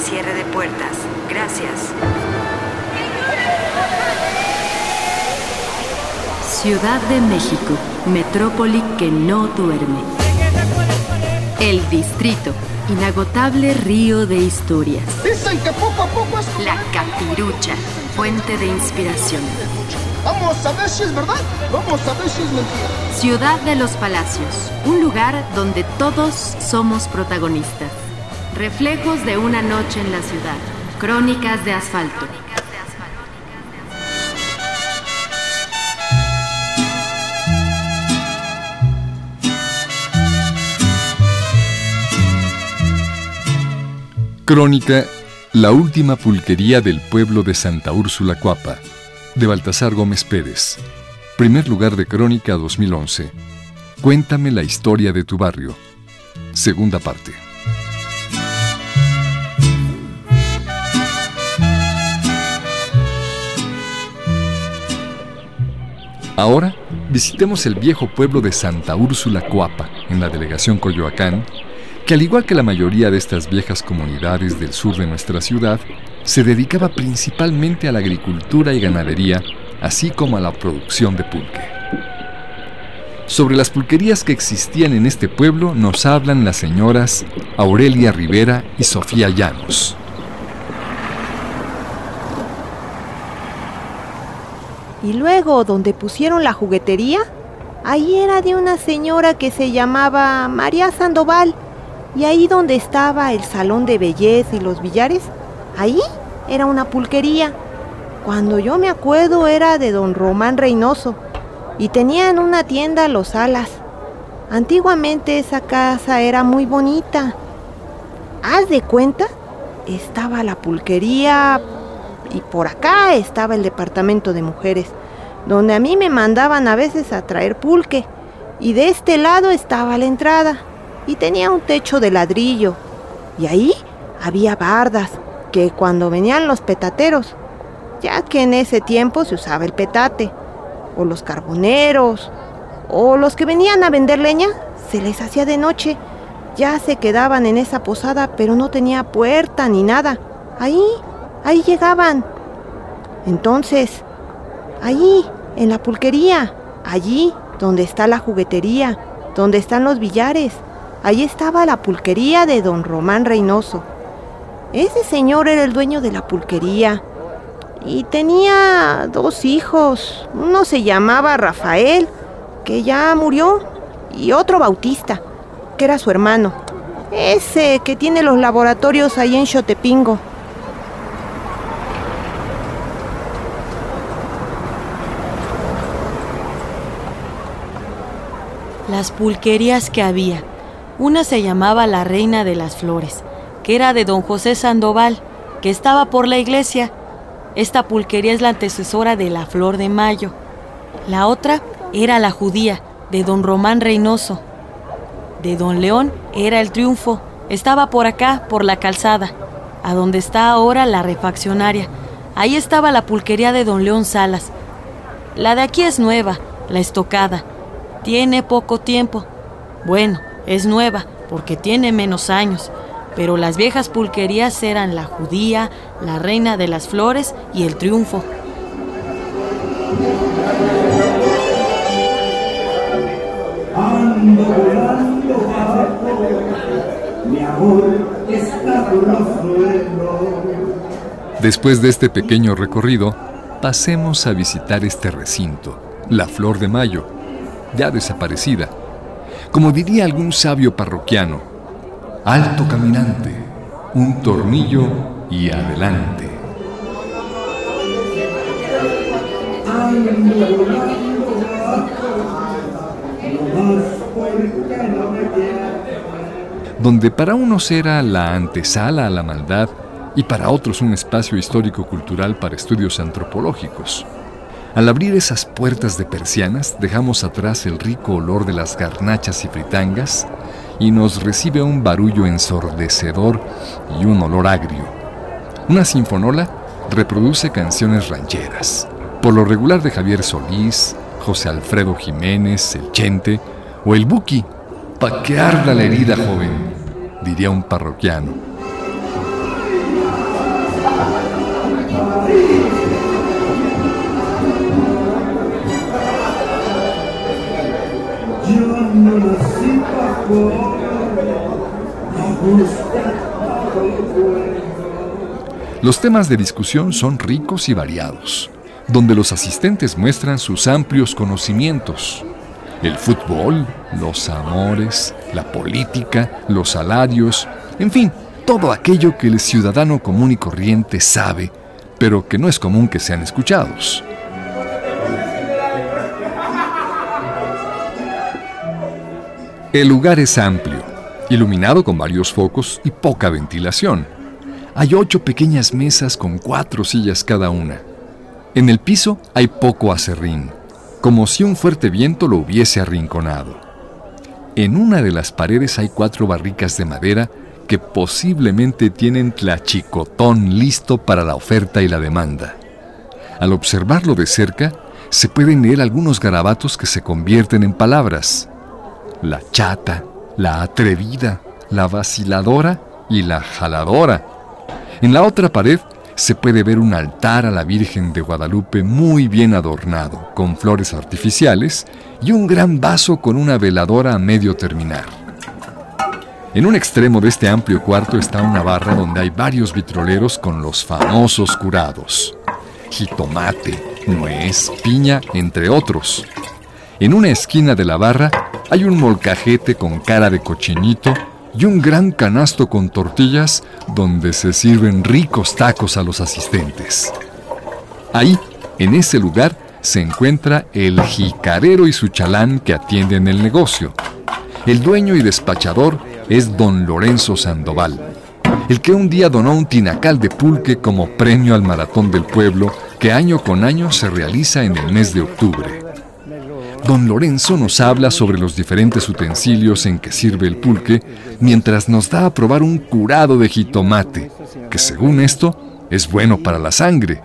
cierre de puertas. Gracias. Ciudad de México, metrópoli que no duerme. El distrito, inagotable río de historias. Dicen que poco a poco es La capirucha, fuente de inspiración. Vamos a ver si es verdad, vamos a ver si es mentira. Ciudad de los Palacios, un lugar donde todos somos protagonistas. Reflejos de una noche en la ciudad. Crónicas de asfalto. Crónica La última pulquería del pueblo de Santa Úrsula Cuapa, de Baltasar Gómez Pérez. Primer lugar de Crónica 2011. Cuéntame la historia de tu barrio. Segunda parte. Ahora visitemos el viejo pueblo de Santa Úrsula Cuapa, en la delegación Coyoacán, que al igual que la mayoría de estas viejas comunidades del sur de nuestra ciudad, se dedicaba principalmente a la agricultura y ganadería, así como a la producción de pulque. Sobre las pulquerías que existían en este pueblo nos hablan las señoras Aurelia Rivera y Sofía Llanos. Y luego, donde pusieron la juguetería, ahí era de una señora que se llamaba María Sandoval. Y ahí donde estaba el salón de belleza y los billares, ahí era una pulquería. Cuando yo me acuerdo era de don Román Reynoso y tenían una tienda Los Alas. Antiguamente esa casa era muy bonita. Haz de cuenta, estaba la pulquería y por acá estaba el departamento de mujeres, donde a mí me mandaban a veces a traer pulque. Y de este lado estaba la entrada y tenía un techo de ladrillo. Y ahí había bardas que cuando venían los petateros, ya que en ese tiempo se usaba el petate, o los carboneros, o los que venían a vender leña, se les hacía de noche. Ya se quedaban en esa posada, pero no tenía puerta ni nada. Ahí, ahí llegaban. Entonces, ahí, en la pulquería, allí donde está la juguetería, donde están los billares, Allí estaba la pulquería de don Román Reynoso. Ese señor era el dueño de la pulquería y tenía dos hijos. Uno se llamaba Rafael, que ya murió, y otro Bautista, que era su hermano. Ese que tiene los laboratorios ahí en Xotepingo. Las pulquerías que había. Una se llamaba La Reina de las Flores, que era de don José Sandoval, que estaba por la iglesia. Esta pulquería es la antecesora de la Flor de Mayo. La otra era La Judía, de don Román Reynoso. De don León era El Triunfo, estaba por acá, por la calzada, a donde está ahora la refaccionaria. Ahí estaba la pulquería de don León Salas. La de aquí es nueva, la estocada. Tiene poco tiempo. Bueno, es nueva porque tiene menos años, pero las viejas pulquerías eran la judía, la reina de las flores y el triunfo. Después de este pequeño recorrido, pasemos a visitar este recinto, la Flor de Mayo, ya desaparecida, como diría algún sabio parroquiano, alto caminante, un tornillo y adelante. Donde para unos era la antesala a la maldad y para otros un espacio histórico-cultural para estudios antropológicos. Al abrir esas puertas de persianas, dejamos atrás el rico olor de las garnachas y fritangas y nos recibe un barullo ensordecedor y un olor agrio. Una sinfonola reproduce canciones rancheras, por lo regular de Javier Solís, José Alfredo Jiménez, El Chente o El Buki. Pa' que arda la herida, joven, diría un parroquiano. Los temas de discusión son ricos y variados, donde los asistentes muestran sus amplios conocimientos. El fútbol, los amores, la política, los salarios, en fin, todo aquello que el ciudadano común y corriente sabe, pero que no es común que sean escuchados. El lugar es amplio, iluminado con varios focos y poca ventilación. Hay ocho pequeñas mesas con cuatro sillas cada una. En el piso hay poco acerrín, como si un fuerte viento lo hubiese arrinconado. En una de las paredes hay cuatro barricas de madera que posiblemente tienen tlachicotón listo para la oferta y la demanda. Al observarlo de cerca, se pueden leer algunos garabatos que se convierten en palabras la chata, la atrevida, la vaciladora y la jaladora. En la otra pared se puede ver un altar a la Virgen de Guadalupe muy bien adornado, con flores artificiales y un gran vaso con una veladora a medio terminar. En un extremo de este amplio cuarto está una barra donde hay varios vitroleros con los famosos curados. Jitomate, nuez, piña, entre otros. En una esquina de la barra hay un molcajete con cara de cochinito y un gran canasto con tortillas donde se sirven ricos tacos a los asistentes. Ahí, en ese lugar, se encuentra el jicarero y su chalán que atienden el negocio. El dueño y despachador es don Lorenzo Sandoval, el que un día donó un tinacal de pulque como premio al maratón del pueblo que año con año se realiza en el mes de octubre. Don Lorenzo nos habla sobre los diferentes utensilios en que sirve el pulque mientras nos da a probar un curado de jitomate, que según esto es bueno para la sangre.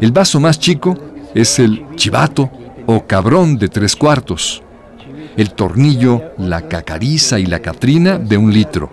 El vaso más chico es el chivato o cabrón de tres cuartos. El tornillo, la cacariza y la catrina de un litro.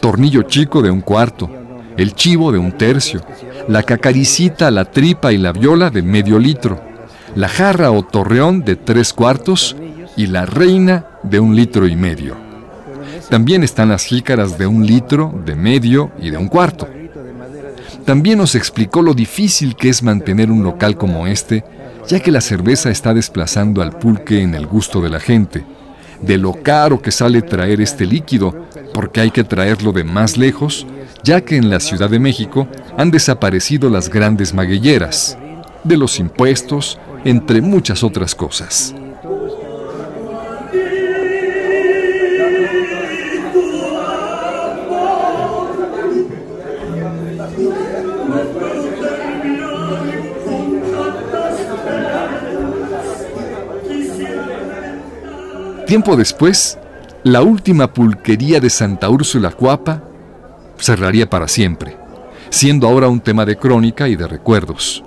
Tornillo chico de un cuarto. El chivo de un tercio. La cacaricita, la tripa y la viola de medio litro la jarra o torreón de tres cuartos y la reina de un litro y medio. También están las jícaras de un litro, de medio y de un cuarto. También nos explicó lo difícil que es mantener un local como este, ya que la cerveza está desplazando al pulque en el gusto de la gente, de lo caro que sale traer este líquido, porque hay que traerlo de más lejos, ya que en la Ciudad de México han desaparecido las grandes maguilleras, de los impuestos, entre muchas otras cosas. Tiempo después, la última pulquería de Santa Úrsula Cuapa cerraría para siempre, siendo ahora un tema de crónica y de recuerdos.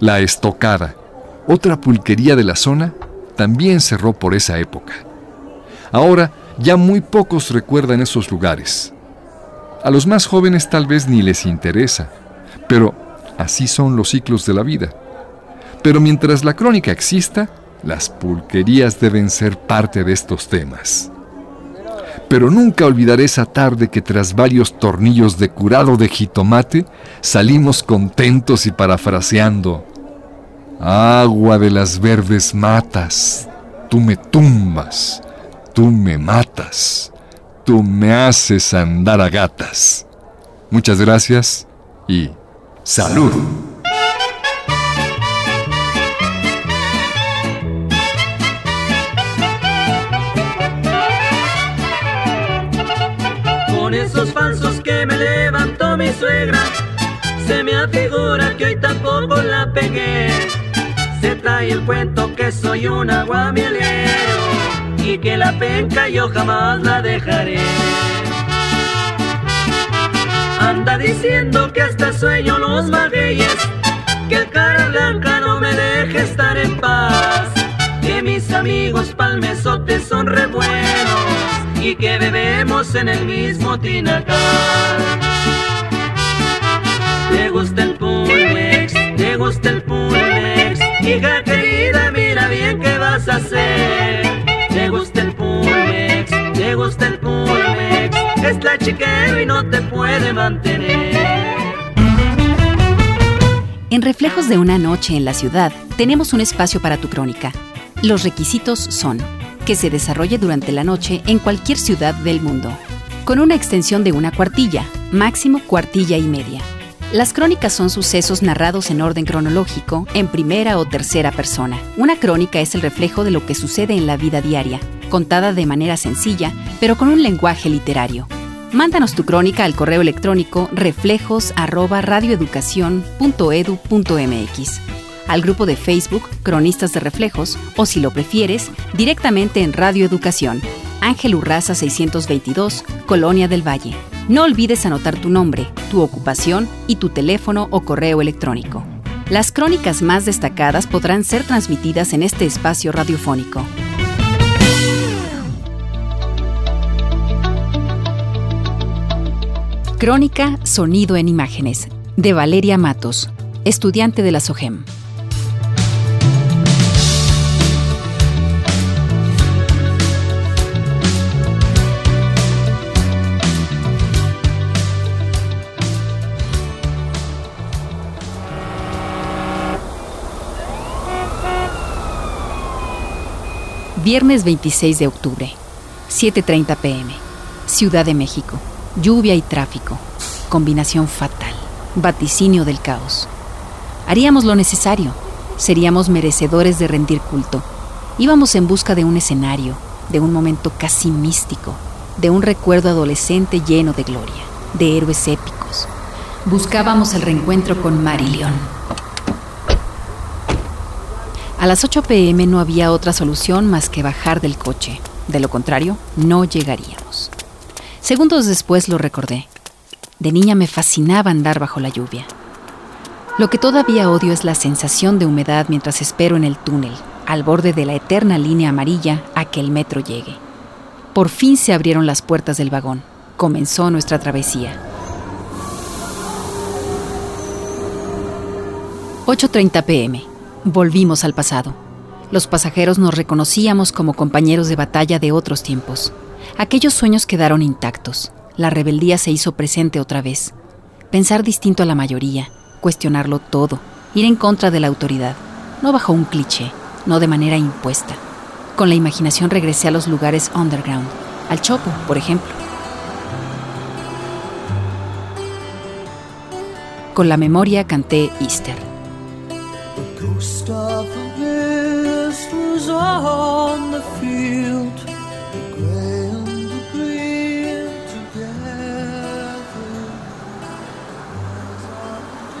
La estocada, otra pulquería de la zona, también cerró por esa época. Ahora ya muy pocos recuerdan esos lugares. A los más jóvenes tal vez ni les interesa, pero así son los ciclos de la vida. Pero mientras la crónica exista, las pulquerías deben ser parte de estos temas. Pero nunca olvidaré esa tarde que tras varios tornillos de curado de jitomate salimos contentos y parafraseando, Agua de las verdes matas, tú me tumbas, tú me matas, tú me haces andar a gatas. Muchas gracias y salud. Con esos falsos que me levantó mi suegra, se me afigura que hoy tampoco la pegué trae el cuento que soy un aguamielero y que la penca yo jamás la dejaré. Anda diciendo que hasta sueño los magueyes, que el cara blanca no me deje estar en paz, que mis amigos palmesotes son re buenos y que bebemos en el mismo tinacal. Le gusta el Pulmex, te gusta el. Hija querida, mira bien qué vas a hacer. Te gusta el Pulmex, te gusta el Pulmex. Es la chiquero y no te puede mantener. En Reflejos de una noche en la ciudad, tenemos un espacio para tu crónica. Los requisitos son que se desarrolle durante la noche en cualquier ciudad del mundo, con una extensión de una cuartilla, máximo cuartilla y media. Las crónicas son sucesos narrados en orden cronológico, en primera o tercera persona. Una crónica es el reflejo de lo que sucede en la vida diaria, contada de manera sencilla, pero con un lenguaje literario. Mándanos tu crónica al correo electrónico reflejos@radioeducacion.edu.mx, al grupo de Facebook Cronistas de Reflejos o si lo prefieres, directamente en Radio Educación, Ángel Urraza 622, Colonia del Valle. No olvides anotar tu nombre, tu ocupación y tu teléfono o correo electrónico. Las crónicas más destacadas podrán ser transmitidas en este espacio radiofónico. Crónica Sonido en Imágenes, de Valeria Matos, estudiante de la SOGEM. Viernes 26 de octubre, 7.30 pm, Ciudad de México. Lluvia y tráfico. Combinación fatal. Vaticinio del caos. Haríamos lo necesario. Seríamos merecedores de rendir culto. Íbamos en busca de un escenario, de un momento casi místico, de un recuerdo adolescente lleno de gloria, de héroes épicos. Buscábamos el reencuentro con Marillion. A las 8 pm no había otra solución más que bajar del coche. De lo contrario, no llegaríamos. Segundos después lo recordé. De niña me fascinaba andar bajo la lluvia. Lo que todavía odio es la sensación de humedad mientras espero en el túnel, al borde de la eterna línea amarilla, a que el metro llegue. Por fin se abrieron las puertas del vagón. Comenzó nuestra travesía. 8.30 pm. Volvimos al pasado. Los pasajeros nos reconocíamos como compañeros de batalla de otros tiempos. Aquellos sueños quedaron intactos. La rebeldía se hizo presente otra vez. Pensar distinto a la mayoría, cuestionarlo todo, ir en contra de la autoridad, no bajo un cliché, no de manera impuesta. Con la imaginación regresé a los lugares underground, al Chopo, por ejemplo. Con la memoria canté Easter.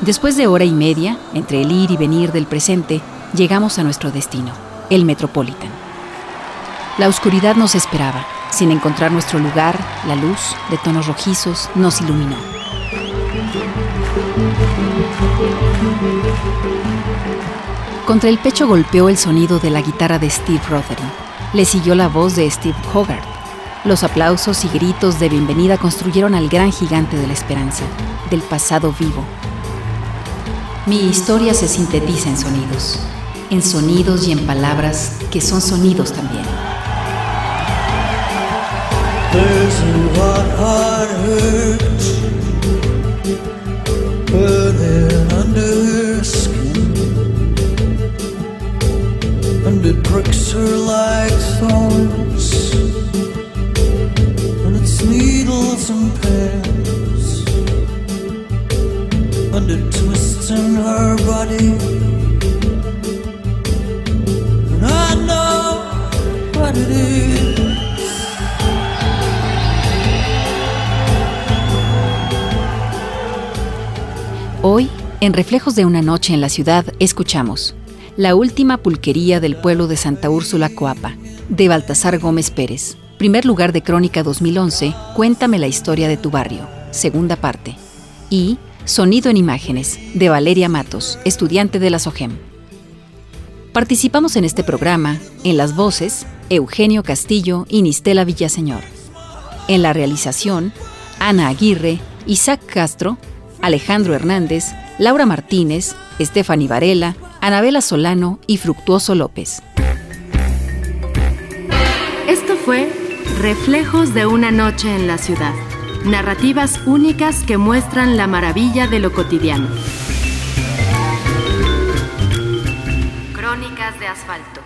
Después de hora y media, entre el ir y venir del presente, llegamos a nuestro destino, el Metropolitan. La oscuridad nos esperaba. Sin encontrar nuestro lugar, la luz, de tonos rojizos, nos iluminó. Contra el pecho golpeó el sonido de la guitarra de Steve Rothery. Le siguió la voz de Steve Hogarth. Los aplausos y gritos de bienvenida construyeron al gran gigante de la esperanza, del pasado vivo, mi historia se sintetiza en sonidos, en sonidos y en palabras que son sonidos también. En Reflejos de una noche en la ciudad, escuchamos La última pulquería del pueblo de Santa Úrsula Coapa, de Baltasar Gómez Pérez. Primer lugar de Crónica 2011, Cuéntame la historia de tu barrio, segunda parte. Y Sonido en Imágenes, de Valeria Matos, estudiante de la SOGEM. Participamos en este programa, en las voces, Eugenio Castillo y Nistela Villaseñor. En la realización, Ana Aguirre, Isaac Castro Alejandro Hernández, Laura Martínez, Estefany Varela, Anabela Solano y Fructuoso López. Esto fue Reflejos de una noche en la ciudad. Narrativas únicas que muestran la maravilla de lo cotidiano. Crónicas de asfalto.